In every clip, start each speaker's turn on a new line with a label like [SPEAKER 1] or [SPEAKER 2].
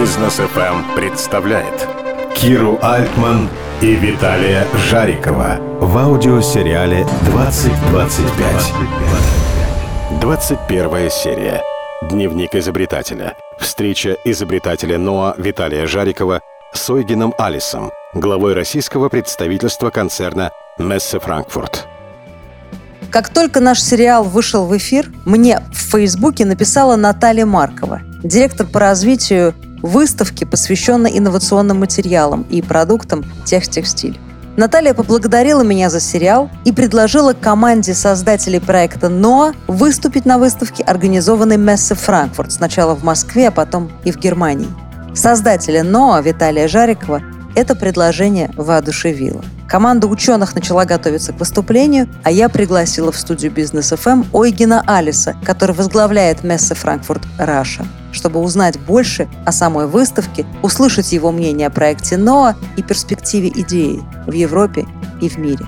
[SPEAKER 1] Бизнес FM представляет Киру Альтман и Виталия Жарикова в аудиосериале «2025». 21 серия. Дневник изобретателя. Встреча изобретателя НОА Виталия Жарикова с Ойгеном Алисом, главой российского представительства концерна «Мессе Франкфурт».
[SPEAKER 2] Как только наш сериал вышел в эфир, мне в Фейсбуке написала Наталья Маркова, директор по развитию выставки, посвященной инновационным материалам и продуктам «Techtextil». Наталья поблагодарила меня за сериал и предложила команде создателей проекта «НОА» выступить на выставке, организованной Messe Frankfurt, сначала в Москве, а потом и в Германии. Создателя «НОА» Виталия Жарикова это предложение воодушевило. Команда ученых начала готовиться к выступлению, а я пригласила в студию Business FM Ойгена Алиса, который возглавляет Messe Frankfurt Russia, чтобы узнать больше о самой выставке, услышать его мнение о проекте НОА и перспективе идеи в Европе и в мире.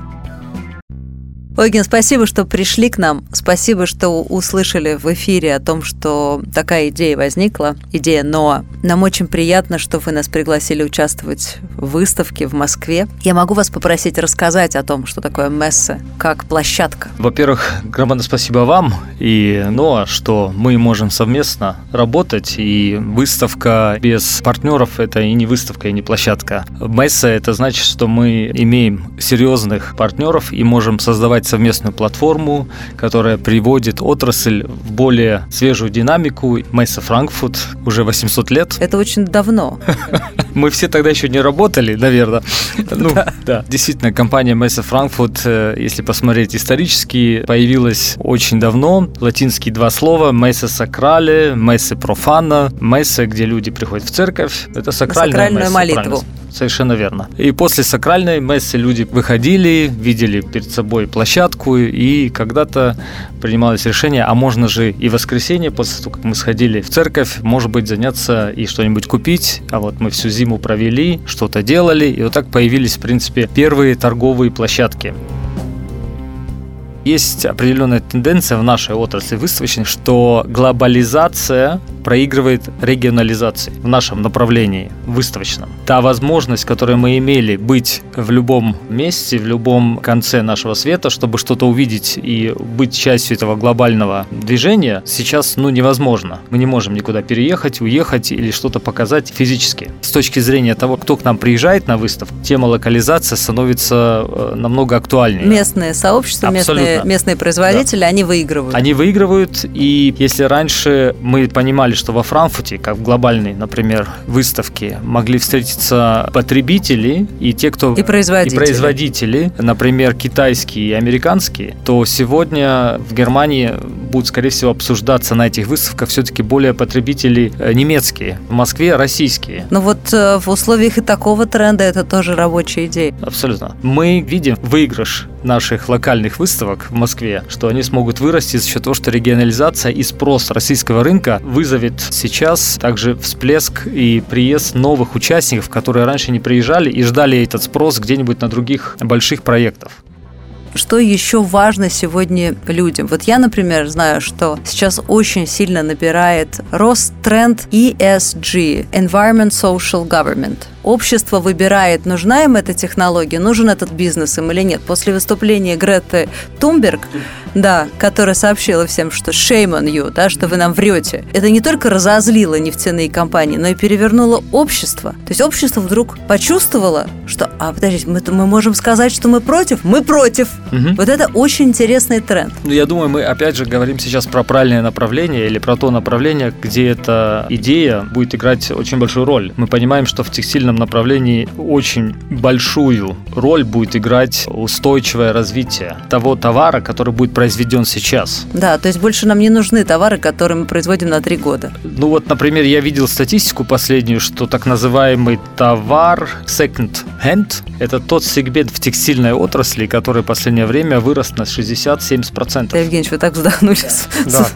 [SPEAKER 2] Ойген, спасибо, что пришли к нам. Спасибо, что услышали в эфире о том, что такая идея возникла, идея НОА. Нам очень приятно, что вы нас пригласили участвовать в выставке в Москве. Я могу вас попросить рассказать о том, что такое Месса, как площадка.
[SPEAKER 3] Во-первых, громадное спасибо вам и НОА, что мы можем совместно работать, и выставка без партнеров – это и не выставка, и не площадка. Месса – это значит, что мы имеем серьезных партнеров и можем создавать совместную платформу, которая приводит отрасль в более свежую динамику. Месса Франкфурт уже 800 лет.
[SPEAKER 2] Это очень давно.
[SPEAKER 3] Мы все тогда еще не работали, наверное. Ну, да. Действительно, компания Месса Франкфурт, э, если посмотреть исторически, появилась очень давно. Латинские два слова Месса Сакрале, Месса Профана. Месса, где люди приходят в церковь, это сакральная
[SPEAKER 2] Сакральную молитву.
[SPEAKER 3] Совершенно верно. И после сакральной мессы люди выходили, видели перед собой площадку, и когда-то принималось решение, а можно же и в воскресенье, после того, как мы сходили в церковь, может быть, заняться и что-нибудь купить. А вот мы всю зиму провели, что-то делали, и вот так появились, в принципе, первые торговые площадки. Есть определенная тенденция в нашей отрасли выставочной, что глобализация проигрывает регионализации в нашем направлении выставочном. Та возможность, которую мы имели быть в любом месте, в любом конце нашего света, чтобы что-то увидеть и быть частью этого глобального движения, сейчас ну, невозможно. Мы не можем никуда переехать, уехать или что-то показать физически. С точки зрения того, кто к нам приезжает на выставку, тема локализации становится э, намного актуальнее.
[SPEAKER 2] Местные сообщества, местные, местные производители, да. они выигрывают.
[SPEAKER 3] Они выигрывают, и если раньше мы понимали, что во Франкфурте, как в глобальной, например, выставке, могли встретиться потребители и те, кто...
[SPEAKER 2] И производители.
[SPEAKER 3] И производители, например, китайские и американские, то сегодня в Германии будут, скорее всего, обсуждаться на этих выставках все-таки более потребители э, немецкие, в Москве российские.
[SPEAKER 2] Но вот э, в условиях и такого тренда это тоже рабочая идея.
[SPEAKER 3] Абсолютно. Мы видим выигрыш наших локальных выставок в Москве, что они смогут вырасти за счет того, что регионализация и спрос российского рынка вызовет сейчас также всплеск и приезд новых участников, которые раньше не приезжали и ждали этот спрос где-нибудь на других больших проектах
[SPEAKER 2] что еще важно сегодня людям? Вот я, например, знаю, что сейчас очень сильно набирает рост тренд ESG – Environment Social Government – общество выбирает, нужна им эта технология, нужен этот бизнес им или нет. После выступления Греты Тумберг, да, которая сообщила всем, что shame on you, да, что вы нам врете, это не только разозлило нефтяные компании, но и перевернуло общество. То есть общество вдруг почувствовало, что, а подождите, мы, мы можем сказать, что мы против? Мы против. Угу. Вот это очень интересный тренд.
[SPEAKER 3] Ну, я думаю, мы опять же говорим сейчас про правильное направление или про то направление, где эта идея будет играть очень большую роль. Мы понимаем, что в текстильном правильном направлении очень большую роль будет играть устойчивое развитие того товара, который будет произведен сейчас.
[SPEAKER 2] Да, то есть больше нам не нужны товары, которые мы производим на три года.
[SPEAKER 3] Ну вот, например, я видел статистику последнюю, что так называемый товар second hand – это тот сегмент в текстильной отрасли, который в последнее время вырос на 60-70%.
[SPEAKER 2] Да, Евгений, вы так вздохнули.
[SPEAKER 4] Да,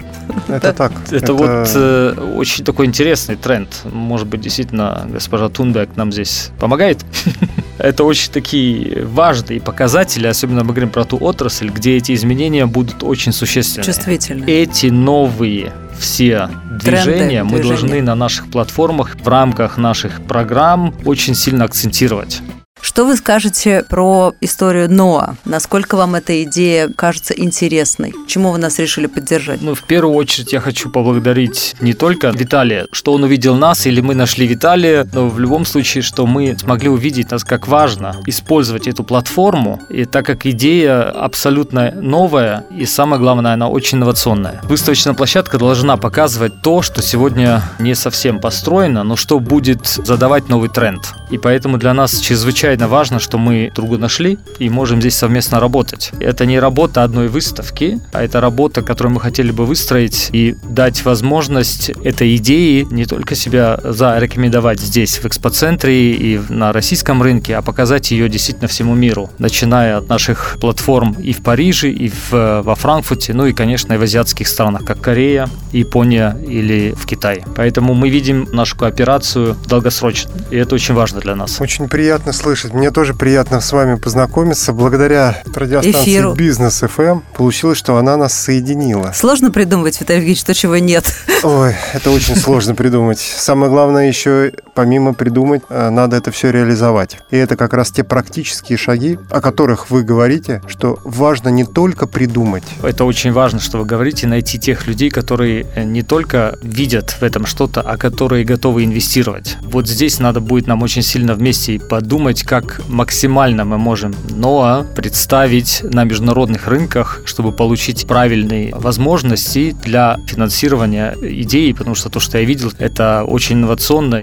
[SPEAKER 4] это так.
[SPEAKER 3] Это вот э, очень такой интересный тренд. Может быть, действительно, госпожа Тунбек нам здесь помогает? это очень такие важные показатели, особенно мы говорим про ту отрасль, где эти изменения будут очень существенны.
[SPEAKER 2] Чувствительны.
[SPEAKER 3] Эти новые все движения мы движения. должны на наших платформах в рамках наших программ очень сильно акцентировать.
[SPEAKER 2] Что вы скажете про историю Ноа? Насколько вам эта идея кажется интересной? Чему вы нас решили поддержать?
[SPEAKER 3] Ну, в первую очередь я хочу поблагодарить не только Виталия, что он увидел нас или мы нашли Виталия, но в любом случае, что мы смогли увидеть нас как важно использовать эту платформу, и так как идея абсолютно новая и самое главное, она очень инновационная. Выставочная площадка должна показывать то, что сегодня не совсем построено, но что будет задавать новый тренд. И поэтому для нас чрезвычайно чрезвычайно важно, что мы другу нашли и можем здесь совместно работать. Это не работа одной выставки, а это работа, которую мы хотели бы выстроить и дать возможность этой идеи не только себя зарекомендовать здесь, в экспоцентре и на российском рынке, а показать ее действительно всему миру, начиная от наших платформ и в Париже, и в, во Франкфурте, ну и, конечно, и в азиатских странах, как Корея, Япония или в Китае. Поэтому мы видим нашу кооперацию долгосрочно, и это очень важно для нас.
[SPEAKER 4] Очень приятно слышать слышать. Мне тоже приятно с вами познакомиться. Благодаря радиостанции Эфиру. Бизнес FM получилось, что она нас соединила.
[SPEAKER 2] Сложно придумывать, Виталий Евгеньевич, то, чего нет.
[SPEAKER 4] Ой, это очень сложно придумать. Самое главное еще, помимо придумать, э, надо это все реализовать. И это как раз те практические шаги, о которых вы говорите, что важно не только придумать.
[SPEAKER 3] Это очень важно, что вы говорите, найти тех людей, которые э, не только видят в этом что-то, а которые готовы инвестировать. Вот здесь надо будет нам очень сильно вместе подумать, как максимально мы можем НОА представить на международных рынках, чтобы получить правильные возможности для финансирования идеи, потому что то, что я видел, это очень инновационно.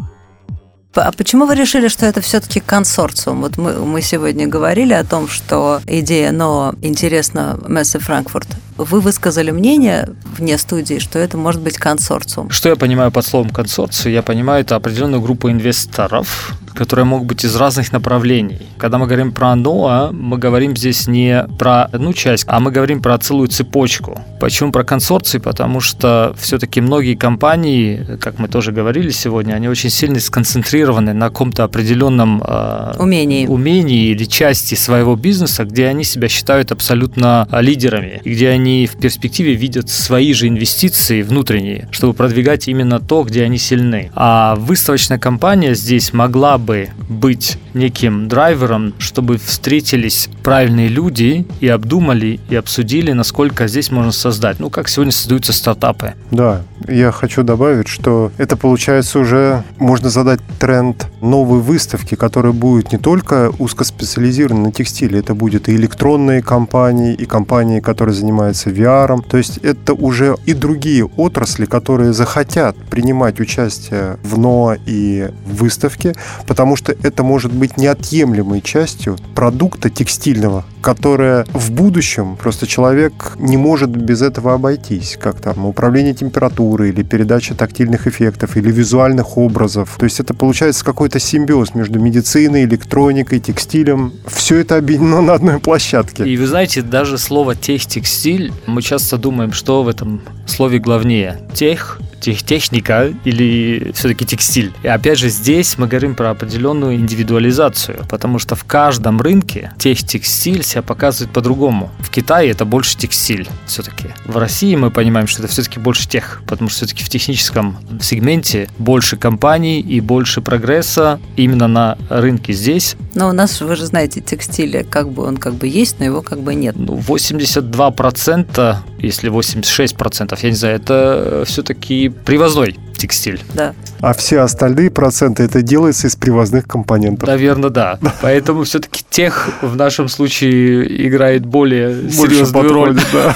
[SPEAKER 2] А почему вы решили, что это все-таки консорциум? Вот мы, мы сегодня говорили о том, что идея НОА интересна Мессе Франкфурт. Вы высказали мнение вне студии, что это может быть консорциум.
[SPEAKER 3] Что я понимаю под словом консорциум? Я понимаю это определенную группу инвесторов, которые могут быть из разных направлений. Когда мы говорим про НОА, мы говорим здесь не про одну часть, а мы говорим про целую цепочку. Почему про консорции? Потому что все-таки многие компании, как мы тоже говорили сегодня, они очень сильно сконцентрированы на каком-то определенном э,
[SPEAKER 2] умении.
[SPEAKER 3] умении или части своего бизнеса, где они себя считают абсолютно лидерами, и где они в перспективе видят свои же инвестиции внутренние, чтобы продвигать именно то, где они сильны. А выставочная компания здесь могла бы быть неким драйвером, чтобы встретились правильные люди и обдумали и обсудили, насколько здесь можно создать. Ну, как сегодня создаются стартапы.
[SPEAKER 4] Да, я хочу добавить, что это получается уже можно задать тренд новой выставки, которая будет не только узкоспециализирована на текстиле, это будет и электронные компании, и компании, которые занимаются VR. То есть это уже и другие отрасли, которые захотят принимать участие в НОА и в выставке, потому что это может быть неотъемлемой частью продукта текстильного, которое в будущем просто человек не может без этого обойтись, как там управление температурой или передача тактильных эффектов или визуальных образов. То есть это получается какой-то симбиоз между медициной, электроникой, текстилем. Все это объединено на одной площадке.
[SPEAKER 3] И вы знаете, даже слово техтекстиль, мы часто думаем, что в этом слове главнее. Тех техника или все-таки текстиль. И опять же, здесь мы говорим про определенную индивидуализацию, потому что в каждом рынке техтекстиль себя показывает по-другому. В Китае это больше текстиль все-таки. В России мы понимаем, что это все-таки больше тех, потому что все-таки в техническом сегменте больше компаний и больше прогресса именно на рынке здесь.
[SPEAKER 2] Но у нас, вы же знаете, текстиль, как бы он как бы есть, но его как бы нет.
[SPEAKER 3] Ну, 82%, если 86%, я не знаю, это все-таки привозной текстиль.
[SPEAKER 2] Да.
[SPEAKER 4] А все остальные проценты это делается из привозных компонентов.
[SPEAKER 3] Наверное, да. Поэтому все-таки тех в нашем случае играет более Больше серьезную роль. Да.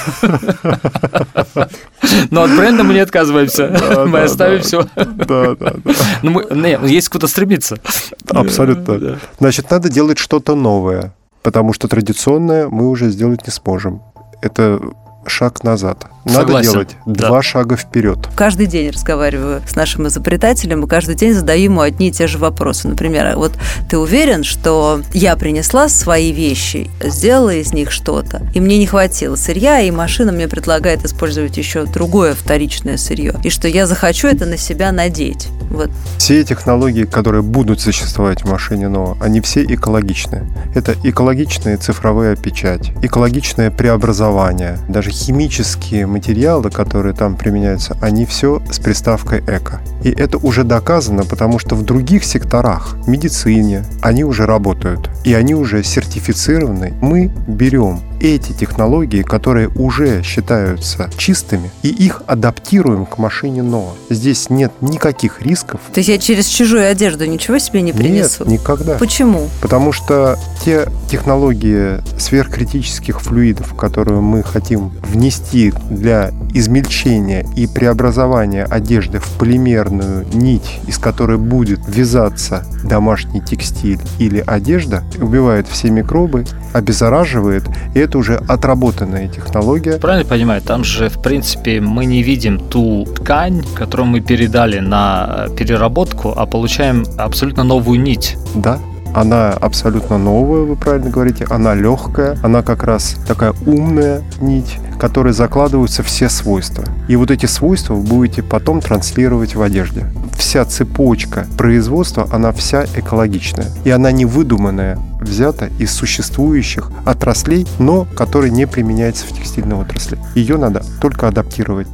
[SPEAKER 3] Но от бренда мы не отказываемся. Да, мы да, оставим
[SPEAKER 4] да.
[SPEAKER 3] все. Да, да, да. Ну, мы, не, ну, есть куда стремиться.
[SPEAKER 4] Абсолютно. Да. Значит, надо делать что-то новое, потому что традиционное мы уже сделать не сможем. Это шаг назад. Надо Согласен. делать да. два шага вперед.
[SPEAKER 2] Каждый день разговариваю с нашим изобретателем, и каждый день задаю ему одни и те же вопросы. Например, вот ты уверен, что я принесла свои вещи, сделала из них что-то, и мне не хватило сырья, и машина мне предлагает использовать еще другое вторичное сырье, и что я захочу это на себя надеть. Вот.
[SPEAKER 4] Все технологии, которые будут существовать в машине НОА, они все экологичные. Это экологичная цифровая печать, экологичное преобразование, даже химические материалы, которые там применяются, они все с приставкой «эко». И это уже доказано, потому что в других секторах, медицине, они уже работают. И они уже сертифицированы. Мы берем эти технологии, которые уже считаются чистыми, и их адаптируем к машине НОА. Здесь нет никаких рисков.
[SPEAKER 2] То есть я через чужую одежду ничего себе не принесу?
[SPEAKER 4] Нет, никогда.
[SPEAKER 2] Почему?
[SPEAKER 4] Потому что те технологии сверхкритических флюидов, которые мы хотим внести для измельчения и преобразования одежды в полимерную нить, из которой будет вязаться домашний текстиль или одежда, убивает все микробы, обеззараживает, и это уже отработанная технология.
[SPEAKER 3] Правильно понимаю, там же, в принципе, мы не видим ту ткань, которую мы передали на переработку, а получаем абсолютно новую нить.
[SPEAKER 4] Да, она абсолютно новая, вы правильно говорите, она легкая, она как раз такая умная нить, которой закладываются все свойства. И вот эти свойства вы будете потом транслировать в одежде. Вся цепочка производства, она вся экологичная. И она не выдуманная, взята из существующих отраслей, но которые не применяются в текстильной отрасли. Ее надо только адаптировать.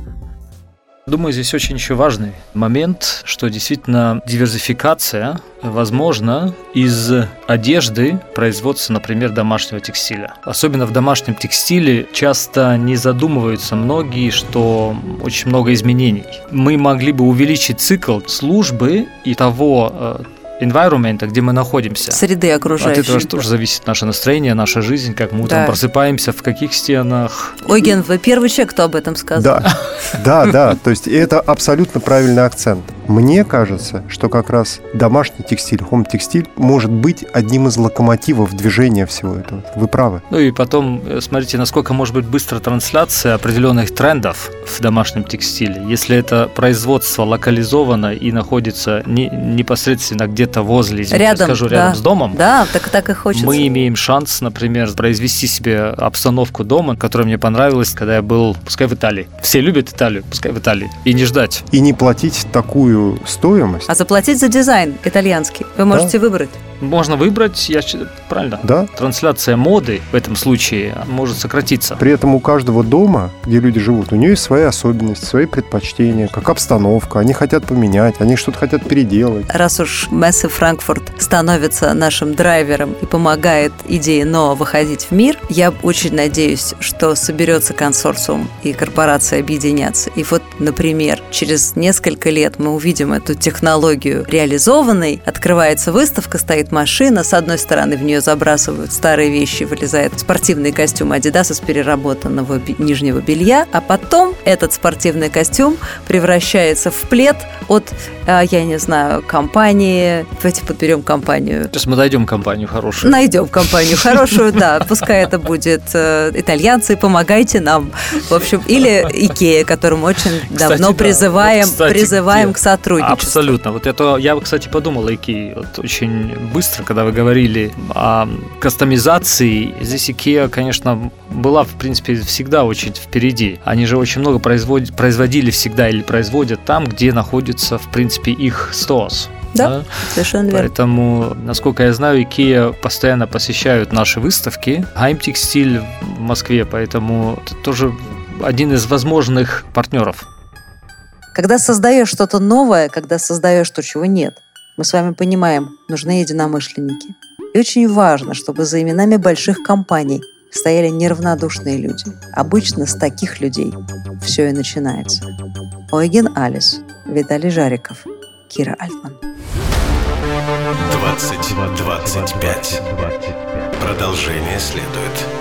[SPEAKER 3] Думаю, здесь очень еще важный момент, что действительно диверсификация возможно из одежды производства, например, домашнего текстиля. Особенно в домашнем текстиле часто не задумываются многие, что очень много изменений. Мы могли бы увеличить цикл службы и того э, environment, где мы находимся.
[SPEAKER 2] Среды окружающей.
[SPEAKER 3] От этого же тоже зависит наше настроение, наша жизнь, как мы утром да. просыпаемся, в каких стенах.
[SPEAKER 2] Ой, Ген, вы первый человек, кто об этом сказал.
[SPEAKER 4] Да, да, да. То есть это абсолютно правильный акцент. Мне кажется, что как раз домашний текстиль, хом-текстиль может быть одним из локомотивов движения всего этого. Вы правы.
[SPEAKER 3] Ну и потом, э, смотрите, насколько может быть быстро трансляция определенных трендов в домашнем текстиле. Если это производство локализовано и находится не, непосредственно где-то возле, извините,
[SPEAKER 2] рядом,
[SPEAKER 3] скажу, рядом
[SPEAKER 2] да.
[SPEAKER 3] с домом,
[SPEAKER 2] да, так, так и хочется.
[SPEAKER 3] мы имеем шанс, например, произвести себе обстановку дома, которая мне понравилась, когда я был, пускай в Италии. Все любят Италию, пускай в Италии. И не ждать.
[SPEAKER 4] И не платить такую стоимость.
[SPEAKER 2] А заплатить за дизайн итальянский вы можете да. выбрать.
[SPEAKER 3] Можно выбрать, я правильно?
[SPEAKER 4] Да.
[SPEAKER 3] Трансляция моды в этом случае может сократиться.
[SPEAKER 4] При этом у каждого дома, где люди живут, у нее есть свои особенности, свои предпочтения, как обстановка. Они хотят поменять, они что-то хотят переделать.
[SPEAKER 2] Раз уж Мессы Франкфурт становится нашим драйвером и помогает идее НОА выходить в мир, я очень надеюсь, что соберется консорциум и корпорации объединятся. И вот, например, через несколько лет мы увидим эту технологию реализованной, открывается выставка, стоит машина, с одной стороны в нее забрасывают старые вещи, вылезает спортивный костюм Adidas из переработанного нижнего белья, а потом этот спортивный костюм превращается в плед от, а, я не знаю, компании. Давайте подберем компанию.
[SPEAKER 3] Сейчас мы найдем компанию хорошую.
[SPEAKER 2] Найдем компанию хорошую, да. Пускай это будет э, итальянцы, помогайте нам. В общем, или Икея, которым очень давно призываем, призываем к сотрудничеству.
[SPEAKER 3] Абсолютно. Вот это я, кстати, подумал. Вот очень быстро, когда вы говорили о кастомизации. Здесь IKEA, конечно, была, в принципе, всегда очень впереди. Они же очень много производили, производили всегда или производят там, где находится, в принципе, их стос.
[SPEAKER 2] Да, да, совершенно верно.
[SPEAKER 3] Поэтому, насколько я знаю, IKEA постоянно посещают наши выставки. Хаймтекстиль в Москве, поэтому это тоже один из возможных партнеров.
[SPEAKER 2] Когда создаешь что-то новое, когда создаешь то, чего нет – мы с вами понимаем, нужны единомышленники. И очень важно, чтобы за именами больших компаний стояли неравнодушные люди. Обычно с таких людей все и начинается. Ойген Алис, Виталий Жариков, Кира Альтман.
[SPEAKER 1] 2025. Продолжение следует.